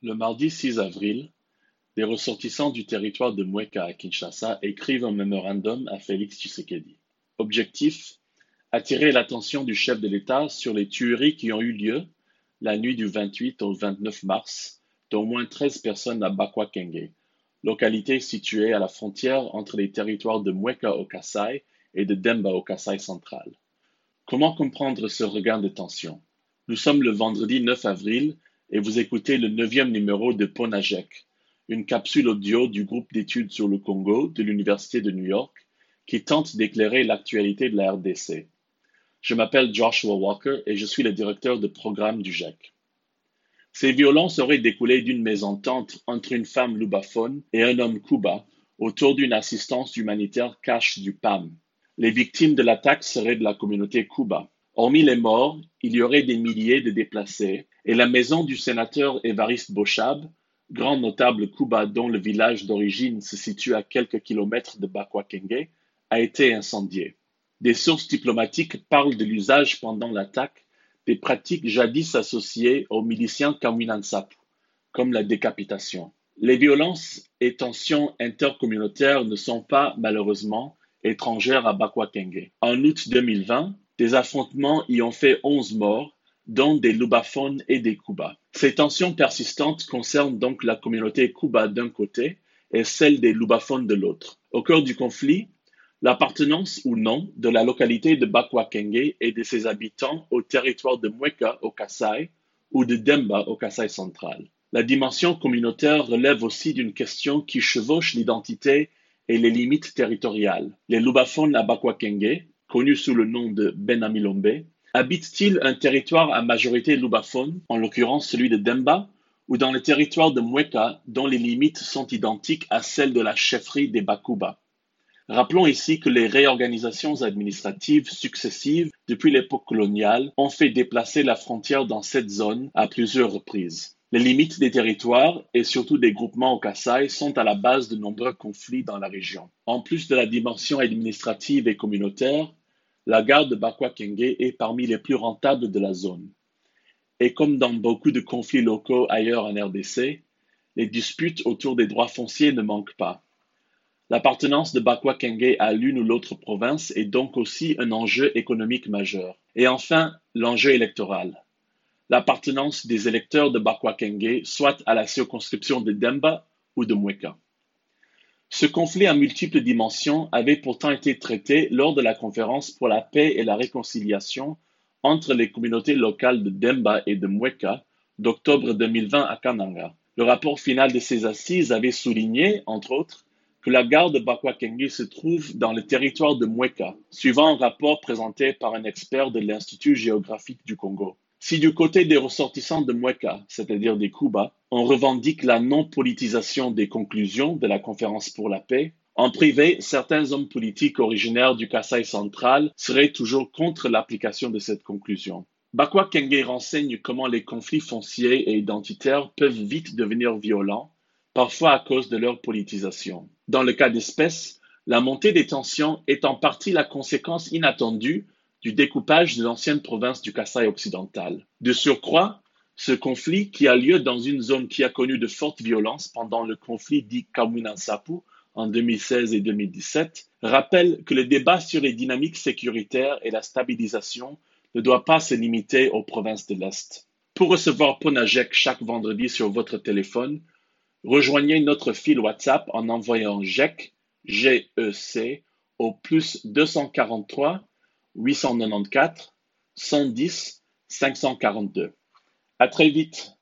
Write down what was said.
Le mardi 6 avril, des ressortissants du territoire de Mweka à Kinshasa écrivent un mémorandum à Félix Tshisekedi. Objectif attirer l'attention du chef de l'État sur les tueries qui ont eu lieu la nuit du 28 au 29 mars d'au moins 13 personnes à Bakwakenge, localité située à la frontière entre les territoires de Mweka au Kassai et de Demba au Kassai central. Comment comprendre ce regain de tension? Nous sommes le vendredi 9 avril et vous écoutez le neuvième numéro de Ponajek, une capsule audio du groupe d'études sur le Congo de l'Université de New York qui tente d'éclairer l'actualité de la RDC. Je m'appelle Joshua Walker et je suis le directeur de programme du GEC. Ces violences auraient découlé d'une mésentente entre une femme lubaphone et un homme kuba autour d'une assistance humanitaire cache du PAM. Les victimes de l'attaque seraient de la communauté kuba. Hormis les morts, il y aurait des milliers de déplacés et la maison du sénateur Évariste Bochab, grand notable kuba dont le village d'origine se situe à quelques kilomètres de Bakwakenge, a été incendiée. Des sources diplomatiques parlent de l'usage pendant l'attaque des pratiques jadis associées aux miliciens Kamwinansapu, comme la décapitation. Les violences et tensions intercommunautaires ne sont pas, malheureusement, étrangères à Bakwakenge. En août 2020, des affrontements y ont fait 11 morts, dont des Lubaphones et des Kuba. Ces tensions persistantes concernent donc la communauté Kuba d'un côté et celle des Lubaphones de l'autre. Au cœur du conflit, l'appartenance ou non de la localité de Bakwakenge et de ses habitants au territoire de Mweka au Kassai ou de Demba au Kassai central. La dimension communautaire relève aussi d'une question qui chevauche l'identité et les limites territoriales. Les Lubaphones à Bakwakenge, connus sous le nom de Benamilombe, habitent-ils un territoire à majorité lubaphone, en l'occurrence celui de Demba, ou dans le territoire de Mweka, dont les limites sont identiques à celles de la chefferie des Bakuba Rappelons ici que les réorganisations administratives successives depuis l'époque coloniale ont fait déplacer la frontière dans cette zone à plusieurs reprises. Les limites des territoires et surtout des groupements au Kassai sont à la base de nombreux conflits dans la région. En plus de la dimension administrative et communautaire, la gare de Bakwakenge est parmi les plus rentables de la zone. Et comme dans beaucoup de conflits locaux ailleurs en RDC, les disputes autour des droits fonciers ne manquent pas. L'appartenance de Bakwakenge à l'une ou l'autre province est donc aussi un enjeu économique majeur. Et enfin, l'enjeu électoral. L'appartenance des électeurs de Bakwakenge soit à la circonscription de Demba ou de Mweka. Ce conflit à multiples dimensions avait pourtant été traité lors de la conférence pour la paix et la réconciliation entre les communautés locales de Demba et de Mweka d'octobre 2020 à Kananga. Le rapport final de ces assises avait souligné, entre autres, que la gare de Bakwakenge se trouve dans le territoire de Mweka, suivant un rapport présenté par un expert de l'Institut géographique du Congo. Si du côté des ressortissants de Mweka, c'est-à-dire des Kuba, on revendique la non-politisation des conclusions de la conférence pour la paix, en privé, certains hommes politiques originaires du Kassai central seraient toujours contre l'application de cette conclusion. Bakwa Kenge renseigne comment les conflits fonciers et identitaires peuvent vite devenir violents parfois à cause de leur politisation. Dans le cas d'espèce, la montée des tensions est en partie la conséquence inattendue du découpage de l'ancienne province du Kassai occidental. De surcroît, ce conflit, qui a lieu dans une zone qui a connu de fortes violences pendant le conflit dit Kamwina-Nsapu en 2016 et 2017, rappelle que le débat sur les dynamiques sécuritaires et la stabilisation ne doit pas se limiter aux provinces de l'Est. Pour recevoir Ponajek chaque vendredi sur votre téléphone, Rejoignez notre fil WhatsApp en envoyant GEC, G-E-C, au plus 243 894 110 542. À très vite.